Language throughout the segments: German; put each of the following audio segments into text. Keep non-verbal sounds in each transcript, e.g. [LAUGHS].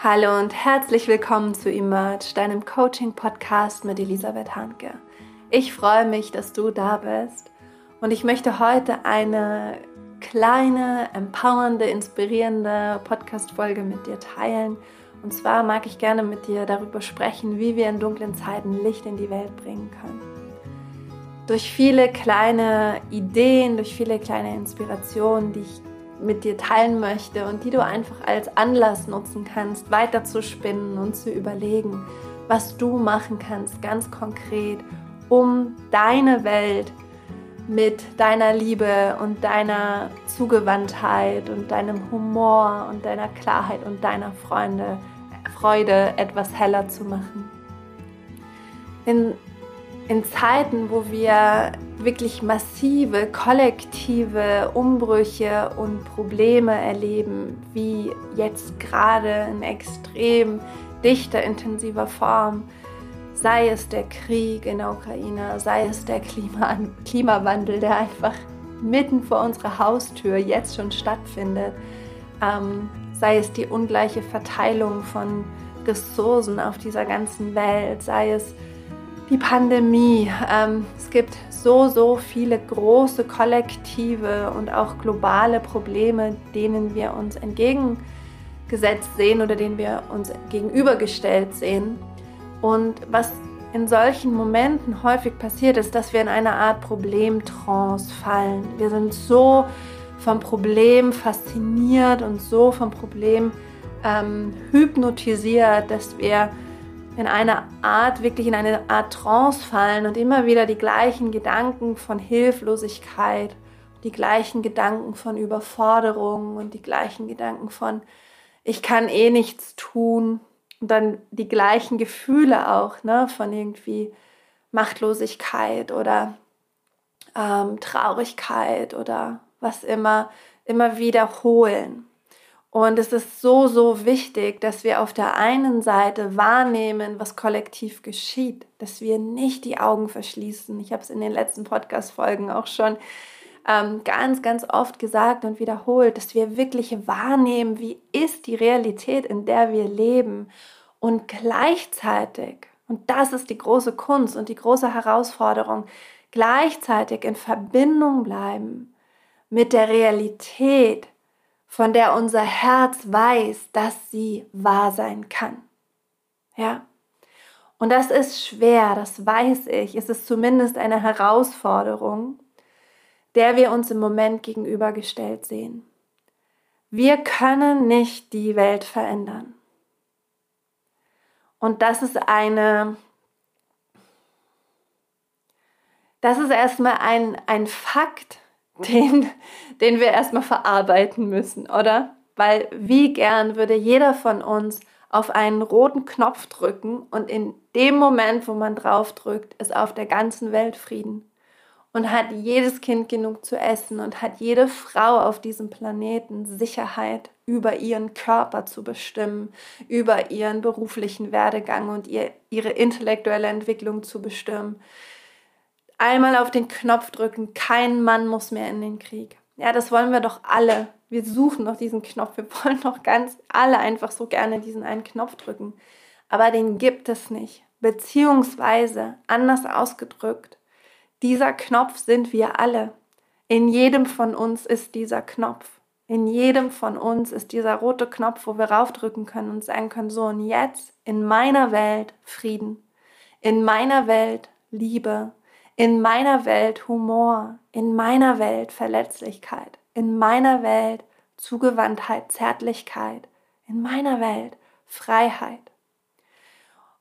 Hallo und herzlich willkommen zu Emerge, deinem Coaching-Podcast mit Elisabeth Hanke. Ich freue mich, dass du da bist und ich möchte heute eine kleine, empowernde, inspirierende Podcast-Folge mit dir teilen. Und zwar mag ich gerne mit dir darüber sprechen, wie wir in dunklen Zeiten Licht in die Welt bringen können. Durch viele kleine Ideen, durch viele kleine Inspirationen, die ich mit dir teilen möchte und die du einfach als Anlass nutzen kannst, weiter zu spinnen und zu überlegen, was du machen kannst, ganz konkret, um deine Welt mit deiner Liebe und deiner Zugewandtheit und deinem Humor und deiner Klarheit und deiner Freunde, Freude etwas heller zu machen. In in Zeiten, wo wir wirklich massive kollektive Umbrüche und Probleme erleben, wie jetzt gerade in extrem dichter, intensiver Form, sei es der Krieg in der Ukraine, sei es der Klima Klimawandel, der einfach mitten vor unserer Haustür jetzt schon stattfindet, ähm, sei es die ungleiche Verteilung von Ressourcen auf dieser ganzen Welt, sei es die Pandemie. Ähm, es gibt so, so viele große kollektive und auch globale Probleme, denen wir uns entgegengesetzt sehen oder denen wir uns gegenübergestellt sehen. Und was in solchen Momenten häufig passiert ist, dass wir in eine Art Problemtrance fallen. Wir sind so vom Problem fasziniert und so vom Problem ähm, hypnotisiert, dass wir in eine Art, wirklich in eine Art Trance fallen und immer wieder die gleichen Gedanken von Hilflosigkeit, die gleichen Gedanken von Überforderung und die gleichen Gedanken von, ich kann eh nichts tun und dann die gleichen Gefühle auch, ne, von irgendwie Machtlosigkeit oder ähm, Traurigkeit oder was immer, immer wiederholen. Und es ist so, so wichtig, dass wir auf der einen Seite wahrnehmen, was kollektiv geschieht, dass wir nicht die Augen verschließen. Ich habe es in den letzten Podcast-Folgen auch schon ähm, ganz, ganz oft gesagt und wiederholt, dass wir wirklich wahrnehmen, wie ist die Realität, in der wir leben. Und gleichzeitig, und das ist die große Kunst und die große Herausforderung, gleichzeitig in Verbindung bleiben mit der Realität, von der unser Herz weiß, dass sie wahr sein kann. Ja? Und das ist schwer, das weiß ich. Es ist zumindest eine Herausforderung, der wir uns im Moment gegenübergestellt sehen. Wir können nicht die Welt verändern. Und das ist eine, das ist erstmal ein, ein Fakt, den, den wir erstmal verarbeiten müssen, oder? Weil wie gern würde jeder von uns auf einen roten Knopf drücken und in dem Moment, wo man drauf drückt, ist auf der ganzen Welt Frieden. Und hat jedes Kind genug zu essen und hat jede Frau auf diesem Planeten Sicherheit über ihren Körper zu bestimmen, über ihren beruflichen Werdegang und ihr, ihre intellektuelle Entwicklung zu bestimmen einmal auf den Knopf drücken, kein Mann muss mehr in den Krieg. Ja, das wollen wir doch alle. Wir suchen noch diesen Knopf. Wir [LAUGHS] wollen doch ganz alle einfach so gerne diesen einen Knopf drücken. Aber den gibt es nicht. Beziehungsweise, anders ausgedrückt, dieser Knopf sind wir alle. In jedem von uns ist dieser Knopf. In jedem von uns ist dieser rote Knopf, wo wir raufdrücken können und sagen können, so und jetzt in meiner Welt Frieden, in meiner Welt Liebe, in meiner Welt Humor, in meiner Welt Verletzlichkeit, in meiner Welt Zugewandtheit, Zärtlichkeit, in meiner Welt Freiheit.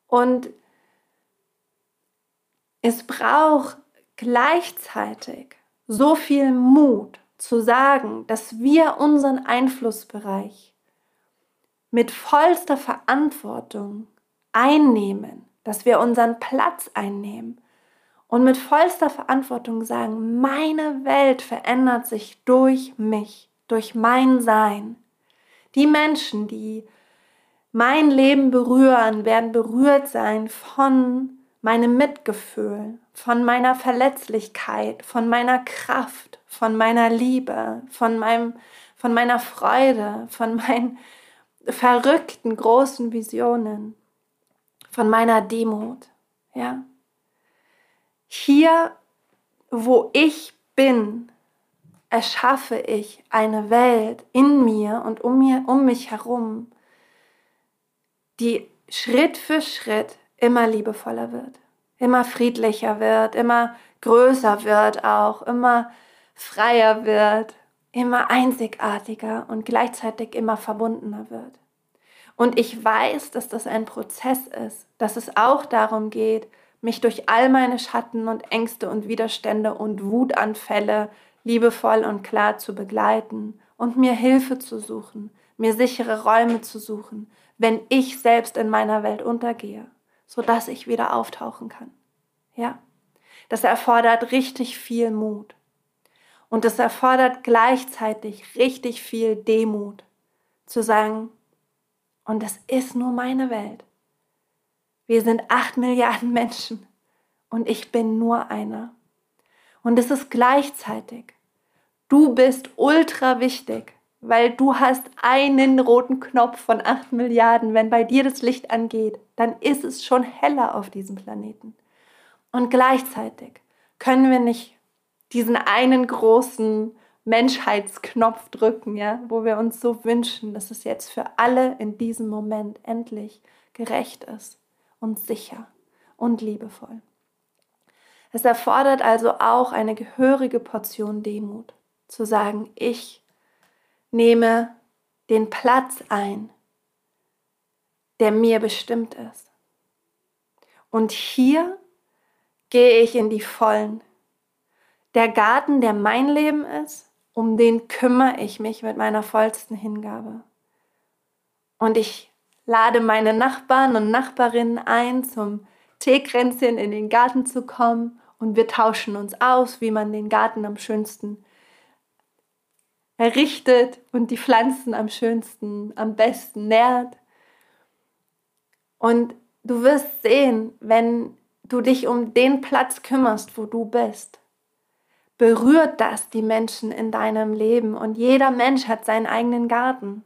Und es braucht gleichzeitig so viel Mut zu sagen, dass wir unseren Einflussbereich mit vollster Verantwortung einnehmen, dass wir unseren Platz einnehmen und mit vollster Verantwortung sagen, meine Welt verändert sich durch mich, durch mein Sein. Die Menschen, die mein Leben berühren, werden berührt sein von meinem Mitgefühl, von meiner Verletzlichkeit, von meiner Kraft, von meiner Liebe, von, meinem, von meiner Freude, von, mein, verrückten großen Visionen, von meiner Demut, ja. Hier, wo ich bin, erschaffe ich eine Welt in mir und um, mir, um mich herum, die Schritt für Schritt immer liebevoller wird, immer friedlicher wird, immer größer wird auch, immer freier wird, immer einzigartiger und gleichzeitig immer verbundener wird. Und ich weiß, dass das ein Prozess ist, dass es auch darum geht, mich durch all meine Schatten und Ängste und Widerstände und Wutanfälle liebevoll und klar zu begleiten und mir Hilfe zu suchen, mir sichere Räume zu suchen, wenn ich selbst in meiner Welt untergehe, sodass ich wieder auftauchen kann. Ja, das erfordert richtig viel Mut. Und es erfordert gleichzeitig richtig viel Demut, zu sagen, und das ist nur meine Welt. Wir sind acht Milliarden Menschen und ich bin nur einer. Und es ist gleichzeitig, du bist ultra wichtig, weil du hast einen roten Knopf von acht Milliarden. Wenn bei dir das Licht angeht, dann ist es schon heller auf diesem Planeten. Und gleichzeitig können wir nicht diesen einen großen Menschheitsknopf drücken, ja, wo wir uns so wünschen, dass es jetzt für alle in diesem Moment endlich gerecht ist und sicher und liebevoll. Es erfordert also auch eine gehörige Portion Demut, zu sagen, ich nehme den Platz ein, der mir bestimmt ist. Und hier gehe ich in die Vollen. Der Garten, der mein Leben ist, um den kümmere ich mich mit meiner vollsten Hingabe. Und ich lade meine Nachbarn und Nachbarinnen ein, zum Teekränzchen in den Garten zu kommen und wir tauschen uns aus, wie man den Garten am schönsten errichtet und die Pflanzen am schönsten, am besten nährt. Und du wirst sehen, wenn du dich um den Platz kümmerst, wo du bist, berührt das die Menschen in deinem Leben. Und jeder Mensch hat seinen eigenen Garten.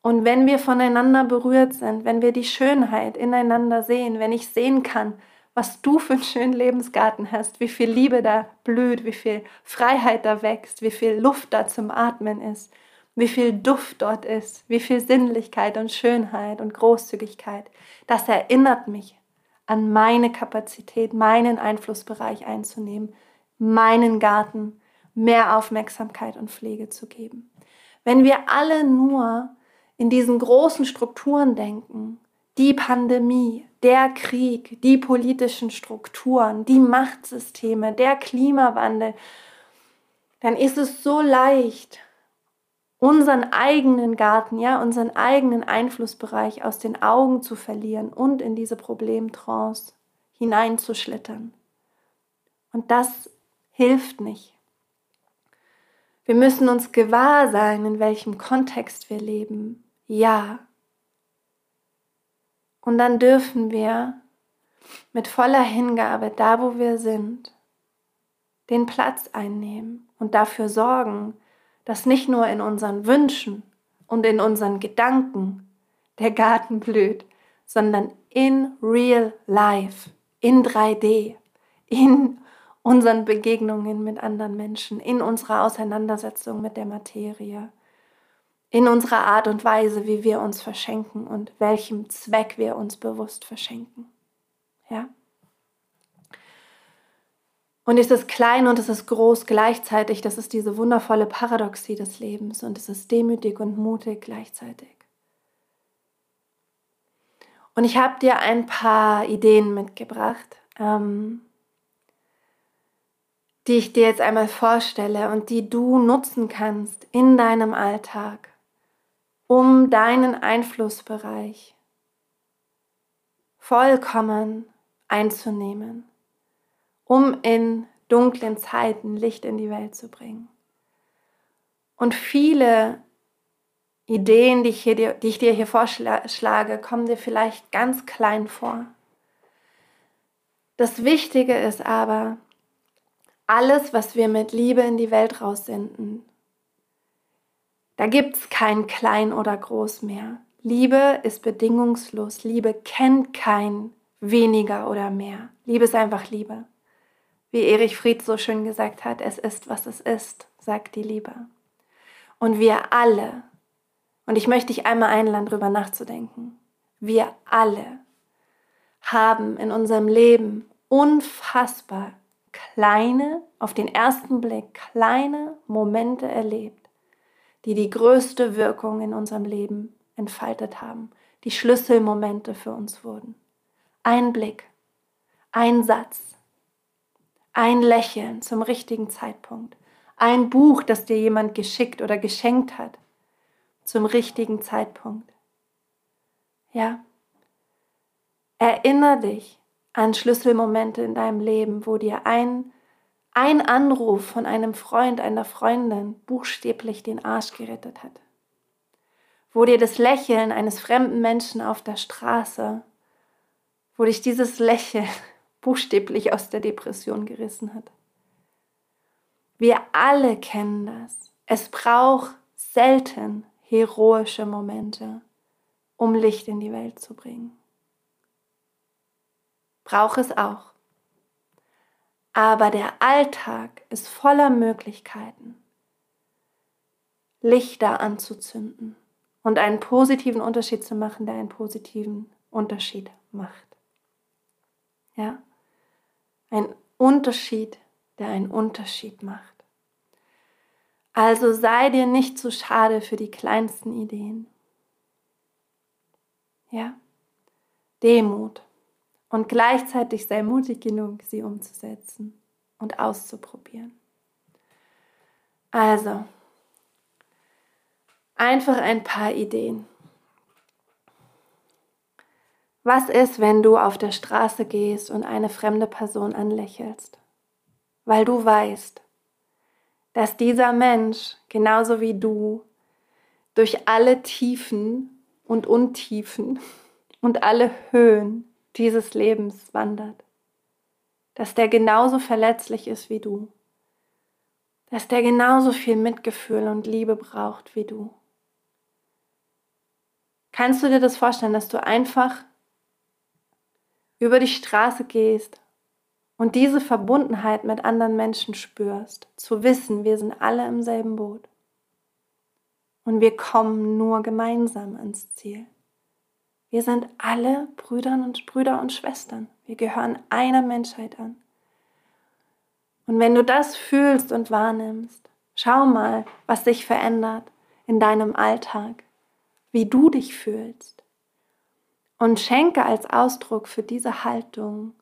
Und wenn wir voneinander berührt sind, wenn wir die Schönheit ineinander sehen, wenn ich sehen kann, was du für einen schönen Lebensgarten hast, wie viel Liebe da blüht, wie viel Freiheit da wächst, wie viel Luft da zum Atmen ist, wie viel Duft dort ist, wie viel Sinnlichkeit und Schönheit und Großzügigkeit. Das erinnert mich an meine Kapazität, meinen Einflussbereich einzunehmen, meinen Garten mehr Aufmerksamkeit und Pflege zu geben. Wenn wir alle nur in diesen großen Strukturen denken, die Pandemie, der Krieg, die politischen Strukturen, die Machtsysteme, der Klimawandel, dann ist es so leicht, unseren eigenen Garten, ja, unseren eigenen Einflussbereich aus den Augen zu verlieren und in diese Problemtrance hineinzuschlittern. Und das hilft nicht. Wir müssen uns gewahr sein, in welchem Kontext wir leben. Ja. Und dann dürfen wir mit voller Hingabe, da wo wir sind, den Platz einnehmen und dafür sorgen, dass nicht nur in unseren Wünschen und in unseren Gedanken der Garten blüht, sondern in real life, in 3D, in unseren Begegnungen mit anderen Menschen, in unserer Auseinandersetzung mit der Materie, in unserer Art und Weise, wie wir uns verschenken und welchem Zweck wir uns bewusst verschenken. Ja? Und es ist klein und es ist groß gleichzeitig. Das ist diese wundervolle Paradoxie des Lebens. Und es ist demütig und mutig gleichzeitig. Und ich habe dir ein paar Ideen mitgebracht, ähm, die ich dir jetzt einmal vorstelle und die du nutzen kannst in deinem Alltag, um deinen Einflussbereich vollkommen einzunehmen um in dunklen Zeiten Licht in die Welt zu bringen. Und viele Ideen, die ich, hier, die ich dir hier vorschlage, kommen dir vielleicht ganz klein vor. Das Wichtige ist aber, alles, was wir mit Liebe in die Welt raussenden, da gibt es kein Klein oder Groß mehr. Liebe ist bedingungslos. Liebe kennt kein weniger oder mehr. Liebe ist einfach Liebe. Wie Erich Fried so schön gesagt hat, es ist, was es ist, sagt die Liebe. Und wir alle, und ich möchte dich einmal einladen, darüber nachzudenken, wir alle haben in unserem Leben unfassbar kleine, auf den ersten Blick kleine Momente erlebt, die die größte Wirkung in unserem Leben entfaltet haben, die Schlüsselmomente für uns wurden. Ein Blick, ein Satz, ein Lächeln zum richtigen Zeitpunkt, ein Buch, das dir jemand geschickt oder geschenkt hat, zum richtigen Zeitpunkt. Ja. Erinner dich an Schlüsselmomente in deinem Leben, wo dir ein, ein Anruf von einem Freund, einer Freundin buchstäblich den Arsch gerettet hat. Wo dir das Lächeln eines fremden Menschen auf der Straße, wo dich dieses Lächeln [LAUGHS] buchstäblich aus der Depression gerissen hat. Wir alle kennen das. Es braucht selten heroische Momente, um Licht in die Welt zu bringen brauche es auch. Aber der Alltag ist voller Möglichkeiten, Lichter anzuzünden und einen positiven Unterschied zu machen, der einen positiven Unterschied macht. Ja? Ein Unterschied, der einen Unterschied macht. Also sei dir nicht zu schade für die kleinsten Ideen. Ja? Demut und gleichzeitig sei mutig genug, sie umzusetzen und auszuprobieren. Also, einfach ein paar Ideen. Was ist, wenn du auf der Straße gehst und eine fremde Person anlächelst? Weil du weißt, dass dieser Mensch, genauso wie du, durch alle Tiefen und Untiefen [LAUGHS] und alle Höhen dieses Lebens wandert. Dass der genauso verletzlich ist wie du. Dass der genauso viel Mitgefühl und Liebe braucht wie du. Kannst du dir das vorstellen, dass du einfach über die Straße gehst und diese Verbundenheit mit anderen Menschen spürst, zu wissen, wir sind alle im selben Boot und wir kommen nur gemeinsam ans Ziel. Wir sind alle Brüder und Brüder und Schwestern. Wir gehören einer Menschheit an. Und wenn du das fühlst und wahrnimmst, schau mal, was sich verändert in deinem Alltag, wie du dich fühlst. Und schenke als Ausdruck für diese Haltung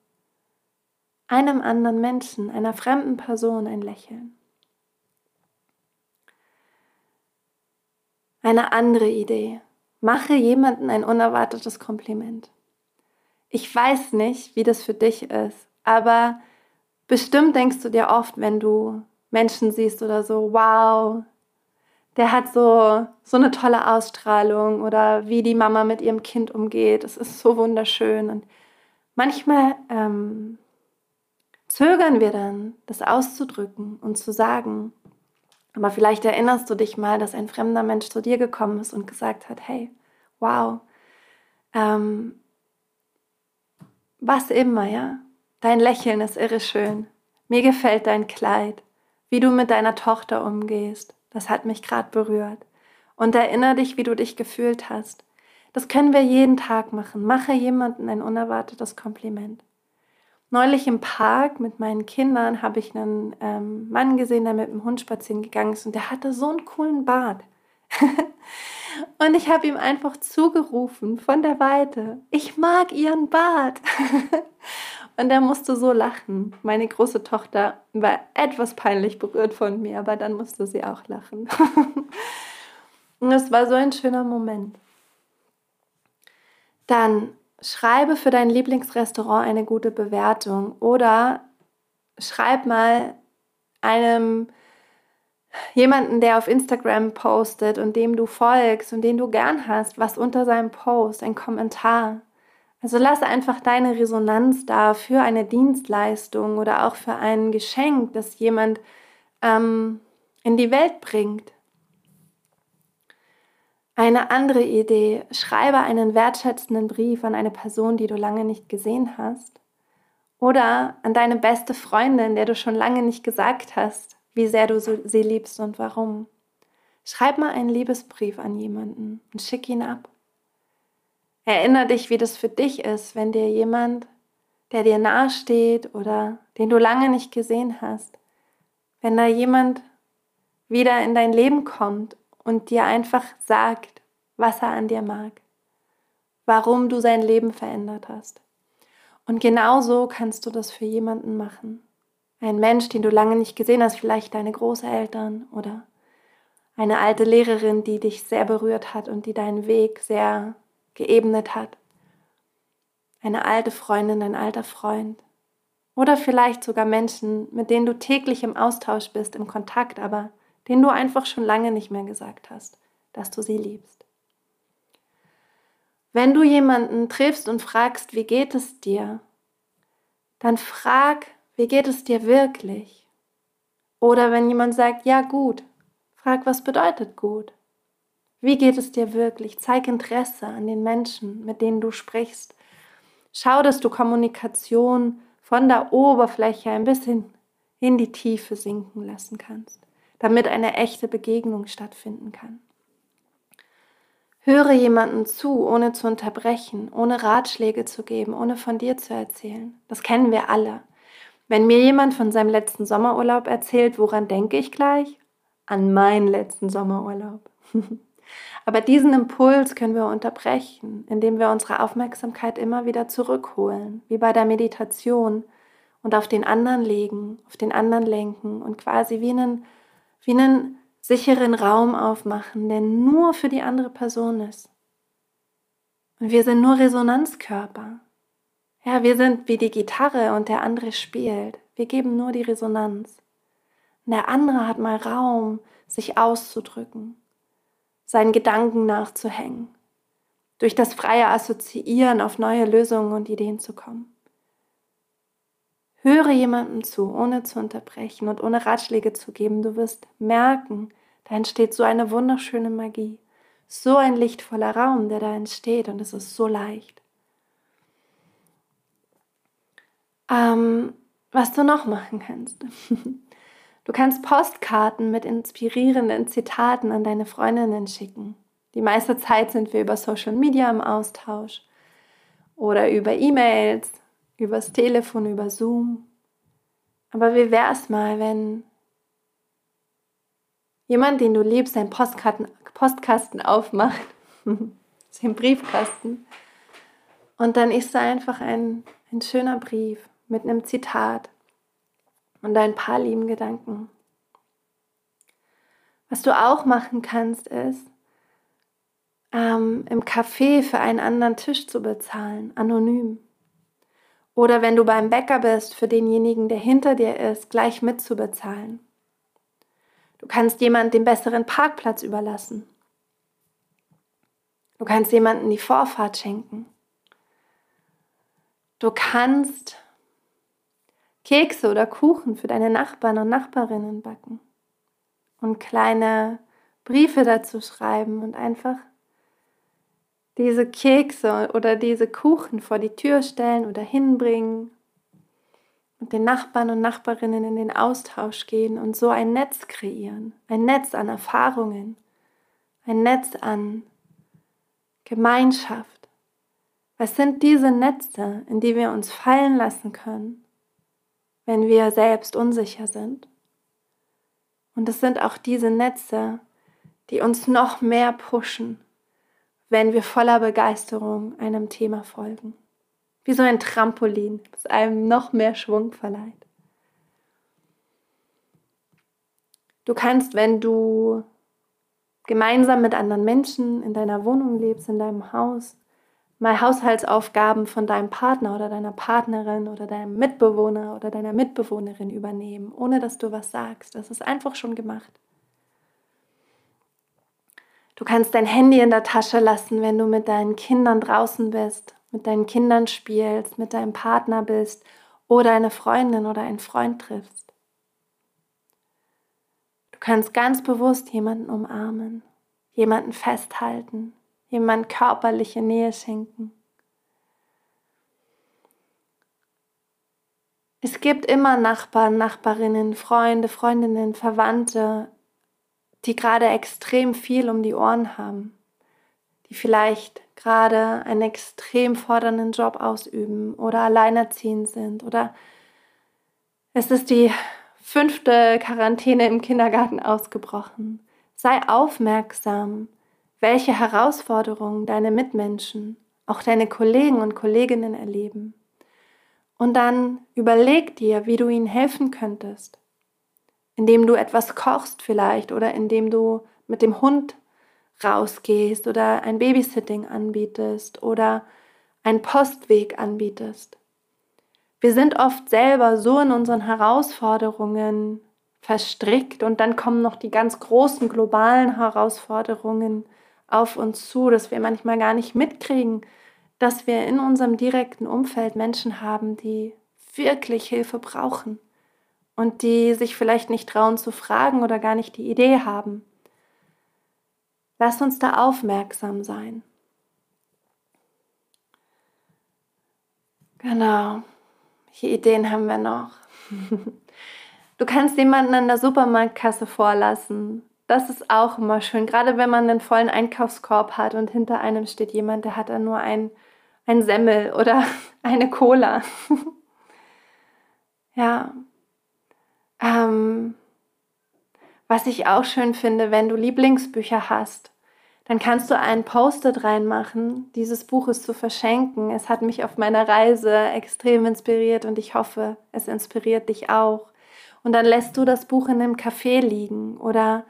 einem anderen Menschen, einer fremden Person ein Lächeln. Eine andere Idee. Mache jemandem ein unerwartetes Kompliment. Ich weiß nicht, wie das für dich ist, aber bestimmt denkst du dir oft, wenn du Menschen siehst oder so, wow, der hat so, so eine tolle Ausstrahlung oder wie die Mama mit ihrem Kind umgeht. Es ist so wunderschön. Und manchmal ähm, zögern wir dann, das auszudrücken und zu sagen, aber vielleicht erinnerst du dich mal, dass ein fremder Mensch zu dir gekommen ist und gesagt hat, hey, wow, ähm, was immer, ja, dein Lächeln ist irre schön. Mir gefällt dein Kleid, wie du mit deiner Tochter umgehst. Das hat mich gerade berührt. Und erinnere dich, wie du dich gefühlt hast. Das können wir jeden Tag machen. Mache jemandem ein unerwartetes Kompliment. Neulich im Park mit meinen Kindern habe ich einen ähm, Mann gesehen, der mit dem Hund spazieren gegangen ist und der hatte so einen coolen Bart. [LAUGHS] und ich habe ihm einfach zugerufen von der Weite, ich mag ihren Bart. [LAUGHS] und er musste so lachen. Meine große Tochter war etwas peinlich berührt von mir, aber dann musste sie auch lachen. [LAUGHS] und es war so ein schöner Moment. Dann schreibe für dein Lieblingsrestaurant eine gute Bewertung oder schreib mal einem jemanden, der auf Instagram postet und dem du folgst und den du gern hast, was unter seinem Post, ein Kommentar. Also lass einfach deine Resonanz da für eine Dienstleistung oder auch für ein Geschenk, das jemand ähm, in die Welt bringt. Eine andere Idee, schreibe einen wertschätzenden Brief an eine Person, die du lange nicht gesehen hast. Oder an deine beste Freundin, der du schon lange nicht gesagt hast, wie sehr du sie liebst und warum. Schreib mal einen Liebesbrief an jemanden und schick ihn ab. Erinner dich, wie das für dich ist, wenn dir jemand, der dir nahesteht oder den du lange nicht gesehen hast, wenn da jemand wieder in dein Leben kommt und dir einfach sagt, was er an dir mag, warum du sein Leben verändert hast. Und genauso kannst du das für jemanden machen. Ein Mensch, den du lange nicht gesehen hast, vielleicht deine Großeltern oder eine alte Lehrerin, die dich sehr berührt hat und die deinen Weg sehr geebnet hat. Eine alte Freundin, ein alter Freund. Oder vielleicht sogar Menschen, mit denen du täglich im Austausch bist, im Kontakt, aber denen du einfach schon lange nicht mehr gesagt hast, dass du sie liebst. Wenn du jemanden triffst und fragst, wie geht es dir, dann frag, wie geht es dir wirklich? Oder wenn jemand sagt, ja gut, frag, was bedeutet gut? Wie geht es dir wirklich? Zeig Interesse an den Menschen, mit denen du sprichst. Schau, dass du Kommunikation von der Oberfläche ein bisschen in die Tiefe sinken lassen kannst damit eine echte Begegnung stattfinden kann. Höre jemanden zu, ohne zu unterbrechen, ohne Ratschläge zu geben, ohne von dir zu erzählen. Das kennen wir alle. Wenn mir jemand von seinem letzten Sommerurlaub erzählt, woran denke ich gleich? An meinen letzten Sommerurlaub. [LAUGHS] Aber diesen Impuls können wir unterbrechen, indem wir unsere Aufmerksamkeit immer wieder zurückholen, wie bei der Meditation, und auf den anderen legen, auf den anderen lenken und quasi wie einen wie einen sicheren Raum aufmachen, der nur für die andere Person ist. Und wir sind nur Resonanzkörper. Ja, wir sind wie die Gitarre und der andere spielt. Wir geben nur die Resonanz. Und der andere hat mal Raum, sich auszudrücken, seinen Gedanken nachzuhängen, durch das freie Assoziieren auf neue Lösungen und Ideen zu kommen. Höre jemandem zu, ohne zu unterbrechen und ohne Ratschläge zu geben. Du wirst merken, da entsteht so eine wunderschöne Magie, so ein lichtvoller Raum, der da entsteht und es ist so leicht. Ähm, was du noch machen kannst. [LAUGHS] Du kannst Postkarten mit inspirierenden Zitaten an deine Freundinnen schicken. Die meiste Zeit sind wir über Social Media im Austausch oder über E-Mails übers Telefon, über Zoom. Aber wie wäre es mal, wenn jemand, den du liebst, seinen Postkarten, Postkasten aufmacht, [LAUGHS] den Briefkasten, und dann ist da einfach ein, ein schöner Brief mit einem Zitat und ein paar lieben Gedanken. Was du auch machen kannst, ist, ähm, im Café für einen anderen Tisch zu bezahlen, anonym. Oder wenn du beim Bäcker bist, für denjenigen, der hinter dir ist, gleich mitzubezahlen. Du kannst jemandem den besseren Parkplatz überlassen. Du kannst jemandem die Vorfahrt schenken. Du kannst Kekse oder Kuchen für deine Nachbarn und Nachbarinnen backen und kleine Briefe dazu schreiben und einfach diese Kekse oder diese Kuchen vor die Tür stellen oder hinbringen und den Nachbarn und Nachbarinnen in den Austausch gehen und so ein Netz kreieren, ein Netz an Erfahrungen, ein Netz an Gemeinschaft. Was sind diese Netze, in die wir uns fallen lassen können, wenn wir selbst unsicher sind? Und es sind auch diese Netze, die uns noch mehr pushen, wenn wir voller Begeisterung einem Thema folgen. Wie so ein Trampolin, das einem noch mehr Schwung verleiht. Du kannst, wenn du gemeinsam mit anderen Menschen in deiner Wohnung lebst, in deinem Haus, mal Haushaltsaufgaben von deinem Partner oder deiner Partnerin oder deinem Mitbewohner oder deiner Mitbewohnerin übernehmen, ohne dass du was sagst. Das ist einfach schon gemacht. Du kannst dein Handy in der Tasche lassen, wenn du mit deinen Kindern draußen bist, mit deinen Kindern spielst, mit deinem Partner bist oder eine Freundin oder einen Freund triffst. Du kannst ganz bewusst jemanden umarmen, jemanden festhalten, jemand körperliche Nähe schenken. Es gibt immer Nachbarn, Nachbarinnen, Freunde, Freundinnen, Verwandte, die gerade extrem viel um die Ohren haben, die vielleicht gerade einen extrem fordernden Job ausüben oder alleinerziehend sind oder es ist die fünfte Quarantäne im Kindergarten ausgebrochen. Sei aufmerksam, welche Herausforderungen deine Mitmenschen, auch deine Kollegen und Kolleginnen erleben. Und dann überleg dir, wie du ihnen helfen könntest. Indem du etwas kochst vielleicht oder indem du mit dem Hund rausgehst oder ein Babysitting anbietest oder einen Postweg anbietest. Wir sind oft selber so in unseren Herausforderungen verstrickt und dann kommen noch die ganz großen globalen Herausforderungen auf uns zu, dass wir manchmal gar nicht mitkriegen, dass wir in unserem direkten Umfeld Menschen haben, die wirklich Hilfe brauchen und die sich vielleicht nicht trauen zu fragen oder gar nicht die Idee haben. Lass uns da aufmerksam sein. Genau. Welche Ideen haben wir noch? [LAUGHS] Du kannst jemanden an der Supermarktkasse vorlassen. Das ist auch immer schön, gerade wenn man einen vollen Einkaufskorb hat und hinter einem steht jemand, der hat dann nur ein, ein Semmel oder [LAUGHS] eine Cola. [LAUGHS] ja. Ähm, was ich auch schön finde, wenn du Lieblingsbücher hast, dann kannst du einen Post-it reinmachen, dieses Buch ist zu verschenken. Es hat mich auf meiner Reise extrem inspiriert und ich hoffe, es inspiriert dich auch. Und dann lässt du das Buch in einem Café liegen oder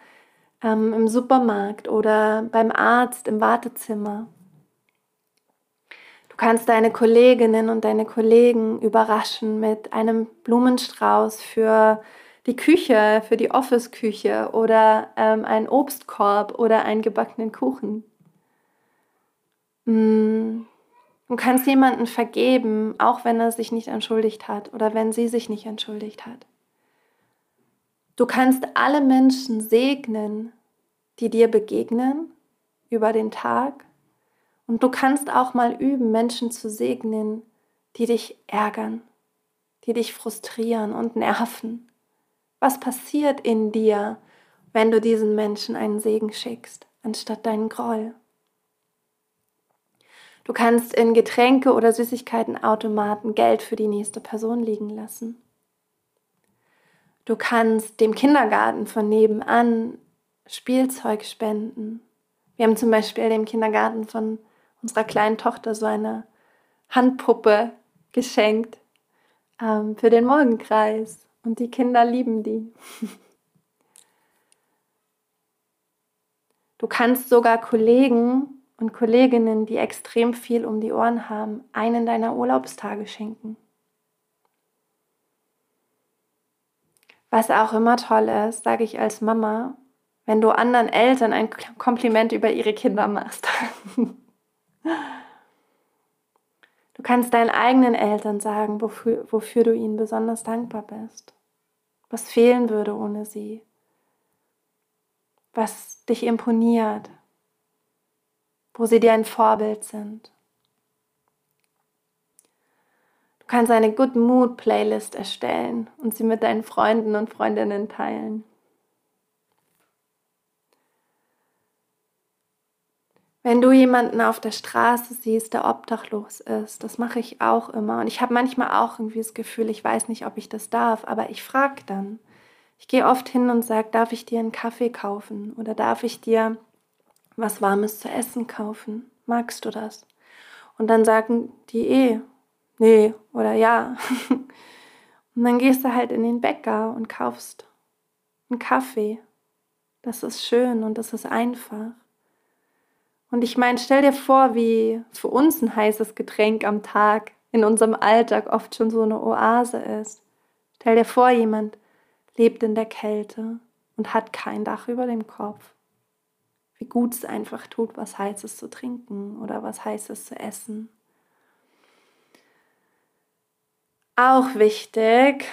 ähm, im Supermarkt oder beim Arzt im Wartezimmer. Du kannst deine Kolleginnen und deine Kollegen überraschen mit einem Blumenstrauß für die Küche, für die Office-Küche oder ähm, einen Obstkorb oder einen gebackenen Kuchen. Mm. Du kannst jemanden vergeben, auch wenn er sich nicht entschuldigt hat oder wenn sie sich nicht entschuldigt hat. Du kannst alle Menschen segnen, die dir begegnen über den Tag. Und du kannst auch mal üben, Menschen zu segnen, die dich ärgern, die dich frustrieren und nerven. Was passiert in dir, wenn du diesen Menschen einen Segen schickst, anstatt deinen Groll? Du kannst in Getränke- oder Süßigkeitenautomaten Geld für die nächste Person liegen lassen. Du kannst dem Kindergarten von nebenan Spielzeug spenden. Wir haben zum Beispiel dem Kindergarten von unserer kleinen Tochter so eine Handpuppe geschenkt ähm, für den Morgenkreis. Und die Kinder lieben die. [LAUGHS] Du kannst sogar Kollegen und Kolleginnen, die extrem viel um die Ohren haben, einen deiner Urlaubstage schenken. Was auch immer toll ist, sage ich als Mama, wenn du anderen Eltern ein Kompliment über ihre Kinder machst. [LAUGHS] Du kannst deinen eigenen Eltern sagen, wofür, wofür du ihnen besonders dankbar bist was fehlen würde ohne sie, was dich imponiert, wo sie dir ein Vorbild sind. Du kannst eine Good Mood Playlist erstellen und sie mit deinen Freunden und Freundinnen teilen. Wenn du jemanden auf der Straße siehst, der obdachlos ist, das mache ich auch immer. Und ich habe manchmal auch irgendwie das Gefühl, ich weiß nicht, ob ich das darf, aber ich frage dann. Ich gehe oft hin und sage, darf ich dir einen Kaffee kaufen oder darf ich dir was Warmes zu essen kaufen? Magst du das? Und dann sagen die eh, nee oder ja. [LAUGHS] Und dann gehst du halt in den Bäcker und kaufst einen Kaffee. Das ist schön und das ist einfach. Und ich meine, stell dir vor, wie für uns ein heißes Getränk am Tag in unserem Alltag oft schon so eine Oase ist. Stell dir vor, jemand lebt in der Kälte und hat kein Dach über dem Kopf. Wie gut es einfach tut, was Heißes zu trinken oder was Heißes zu essen. Auch wichtig,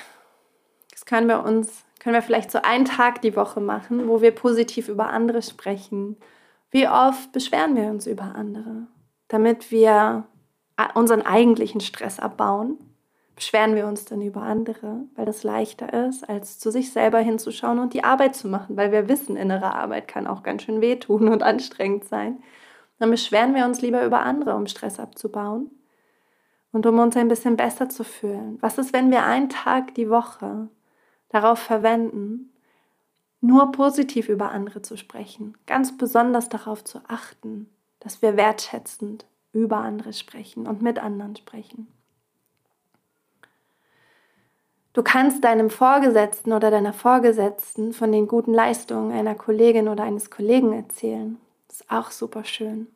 das können wir uns, können wir vielleicht so einen Tag die Woche machen, wo wir positiv über andere sprechen Wie oft beschweren wir uns über andere, damit wir unseren eigentlichen Stress abbauen? Beschweren wir uns dann über andere, weil das leichter ist, als zu sich selber hinzuschauen und die Arbeit zu machen, weil wir wissen, innere Arbeit kann auch ganz schön wehtun und anstrengend sein. Dann beschweren wir uns lieber über andere, um Stress abzubauen und um uns ein bisschen besser zu fühlen. Was ist, wenn wir einen Tag die Woche darauf verwenden, nur positiv über andere zu sprechen, ganz besonders darauf zu achten, dass wir wertschätzend über andere sprechen und mit anderen sprechen. Du kannst deinem Vorgesetzten oder deiner Vorgesetzten von den guten Leistungen einer Kollegin oder eines Kollegen erzählen. Das ist auch super schön.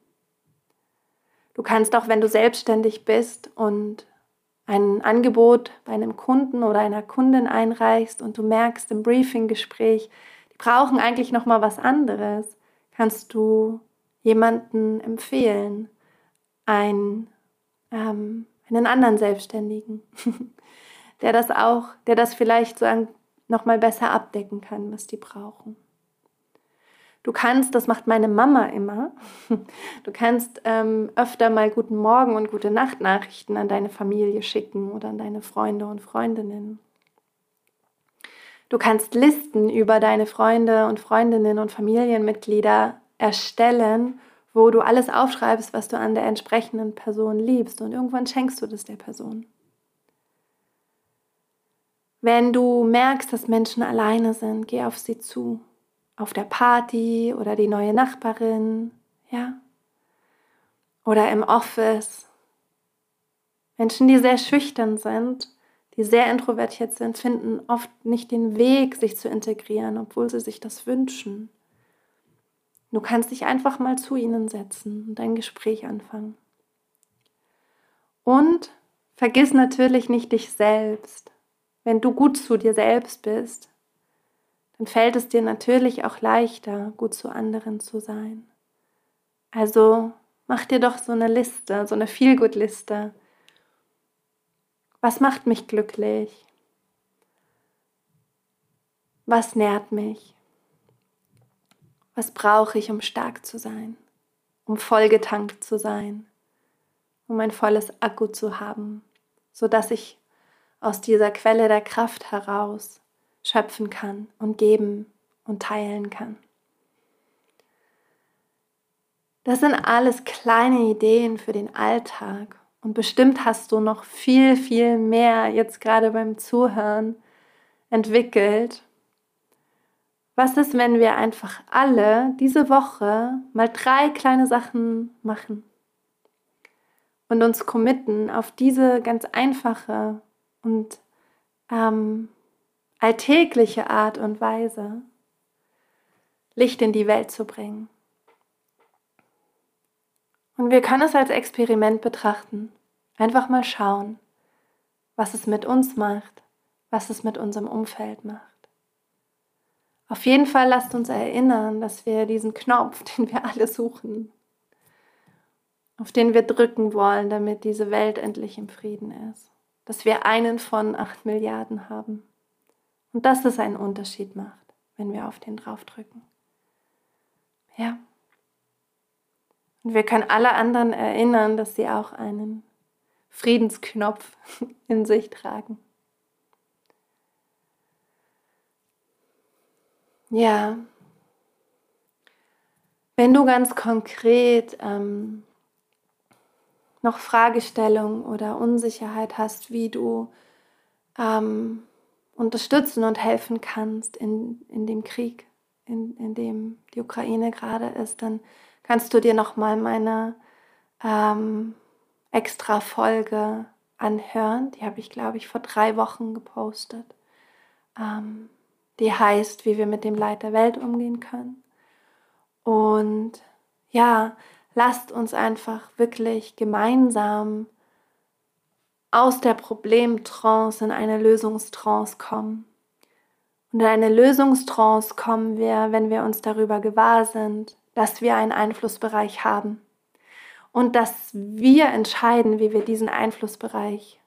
Du kannst auch, wenn du selbstständig bist und ein Angebot bei einem Kunden oder einer Kundin einreichst und du merkst im Briefinggespräch, brauchen eigentlich noch mal was anderes, kannst du jemanden empfehlen, ein, ähm, einen anderen Selbstständigen, [LAUGHS] der das auch, der das vielleicht so noch mal besser abdecken kann, was die brauchen. Du kannst, das macht meine Mama immer, [LAUGHS] du kannst ähm, öfter mal guten Morgen und gute Nacht Nachrichten an deine Familie schicken oder an deine Freunde und Freundinnen. Du kannst Listen über deine Freunde und Freundinnen und Familienmitglieder erstellen, wo du alles aufschreibst, was du an der entsprechenden Person liebst und irgendwann schenkst du das der Person. Wenn du merkst, dass Menschen alleine sind, geh auf sie zu. Auf der Party oder die neue Nachbarin, ja? Oder im Office. Menschen, die sehr schüchtern sind, die sehr introvertiert sind, finden oft nicht den Weg, sich zu integrieren, obwohl sie sich das wünschen. Du kannst dich einfach mal zu ihnen setzen und ein Gespräch anfangen. Und vergiss natürlich nicht dich selbst. Wenn du gut zu dir selbst bist, dann fällt es dir natürlich auch leichter, gut zu anderen zu sein. Also mach dir doch so eine Liste, so eine Feelgood-Liste was macht mich glücklich? Was nährt mich? Was brauche ich, um stark zu sein? Um vollgetankt zu sein? Um ein volles Akku zu haben, sodass ich aus dieser Quelle der Kraft heraus schöpfen kann und geben und teilen kann. Das sind alles kleine Ideen für den Alltag und bestimmt hast du noch viel, viel mehr jetzt gerade beim Zuhören entwickelt. Was ist, wenn wir einfach alle diese Woche mal drei kleine Sachen machen und uns committen auf diese ganz einfache und ähm, alltägliche Art und Weise, Licht in die Welt zu bringen? Und wir können es als Experiment betrachten. Einfach mal schauen, was es mit uns macht, was es mit unserem Umfeld macht. Auf jeden Fall lasst uns erinnern, dass wir diesen Knopf, [LAUGHS] den wir alle suchen, auf den wir drücken wollen, damit diese Welt endlich im Frieden ist, dass wir einen von acht Milliarden haben und dass es einen Unterschied macht, wenn wir auf den draufdrücken. Ja. Und wir können alle anderen erinnern, dass sie auch einen Friedensknopf [LAUGHS] in sich tragen. Ja, wenn du ganz konkret ähm, noch Fragestellungen oder Unsicherheit hast, wie du ähm, unterstützen und helfen kannst in, in dem Krieg, in, in dem die Ukraine gerade ist, dann kannst du dir nochmal meine ähm, extra Folge anhören. Die habe ich, glaube ich, vor drei Wochen gepostet. Ähm, die heißt, wie wir mit dem Leid der Welt umgehen können. Und ja, lasst uns einfach wirklich gemeinsam aus der Problemtrance in eine Lösungstrance kommen. Und in eine Lösungstrance kommen wir, wenn wir uns darüber gewahr sind, dass wir einen Einflussbereich haben und dass wir entscheiden, wie wir diesen Einflussbereich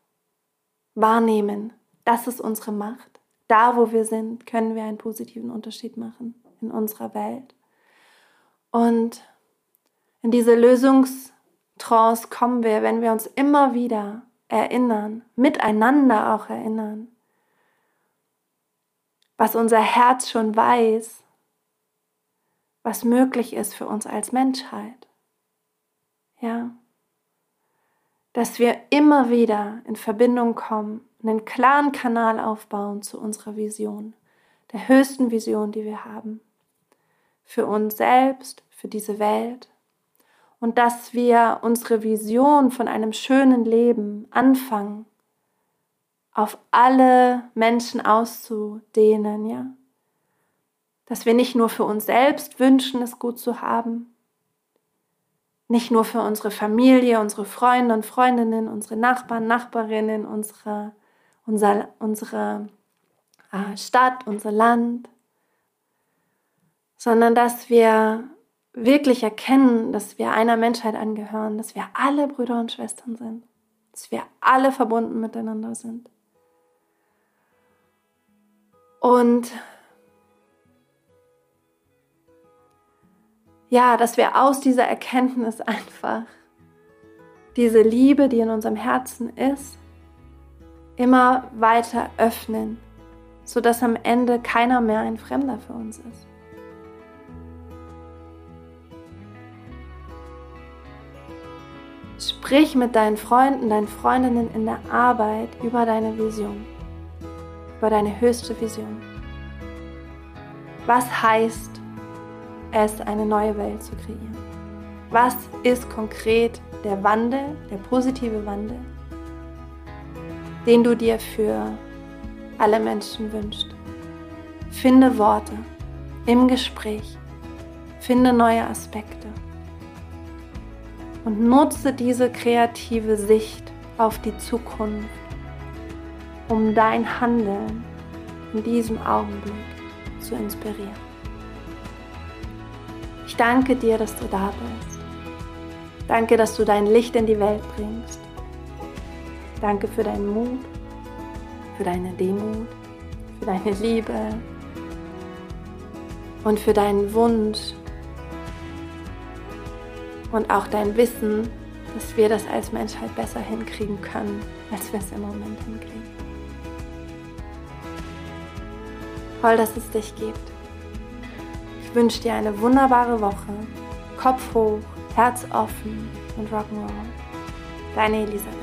wahrnehmen. Das ist unsere Macht. Da, wo wir sind, können wir einen positiven Unterschied machen in unserer Welt. Und In diese Lösungstrance kommen wir, wenn wir uns immer wieder erinnern, miteinander auch erinnern, was unser Herz schon weiß, was möglich ist für uns als Menschheit. Ja. Dass wir immer wieder in Verbindung kommen, einen klaren Kanal aufbauen zu unserer Vision, der höchsten Vision, die wir haben. Für uns selbst, für diese Welt. Und dass wir unsere Vision von einem schönen Leben anfangen, auf alle Menschen auszudehnen, ja. Dass wir nicht nur für uns selbst wünschen, es gut zu haben, nicht nur für unsere Familie, unsere Freunde und Freundinnen, unsere Nachbarn, Nachbarinnen, unsere, unser, unsere äh, Stadt, unser Land, sondern dass wir wirklich erkennen, dass wir einer Menschheit angehören, dass wir alle Brüder und Schwestern sind, dass wir alle verbunden miteinander sind. Und ja, dass wir aus dieser Erkenntnis einfach diese Liebe, die in unserem Herzen ist, immer weiter öffnen, sodass am Ende keiner mehr ein Fremder für uns ist. Sprich mit deinen Freunden, deinen Freundinnen in der Arbeit über deine Vision über deine höchste Vision. Was heißt es, eine neue Welt zu kreieren? Was ist konkret der Wandel, der positive Wandel, den du dir für alle Menschen wünschst? Finde Worte im Gespräch, finde neue Aspekte und nutze diese kreative Sicht auf die Zukunft um dein Handeln in diesem Augenblick zu inspirieren. Ich danke dir, dass du da bist. Danke, dass du dein Licht in die Welt bringst. Danke für deinen Mut, für deine Demut, für deine Liebe und für deinen Wunsch und auch dein Wissen, dass wir das als Menschheit besser hinkriegen können, als wir es im Moment hinkriegen. Toll, dass es dich gibt. Wünsche dir eine wunderbare Woche. Kopf hoch, Herz offen und Rock'n'Roll. Deine Elisabeth.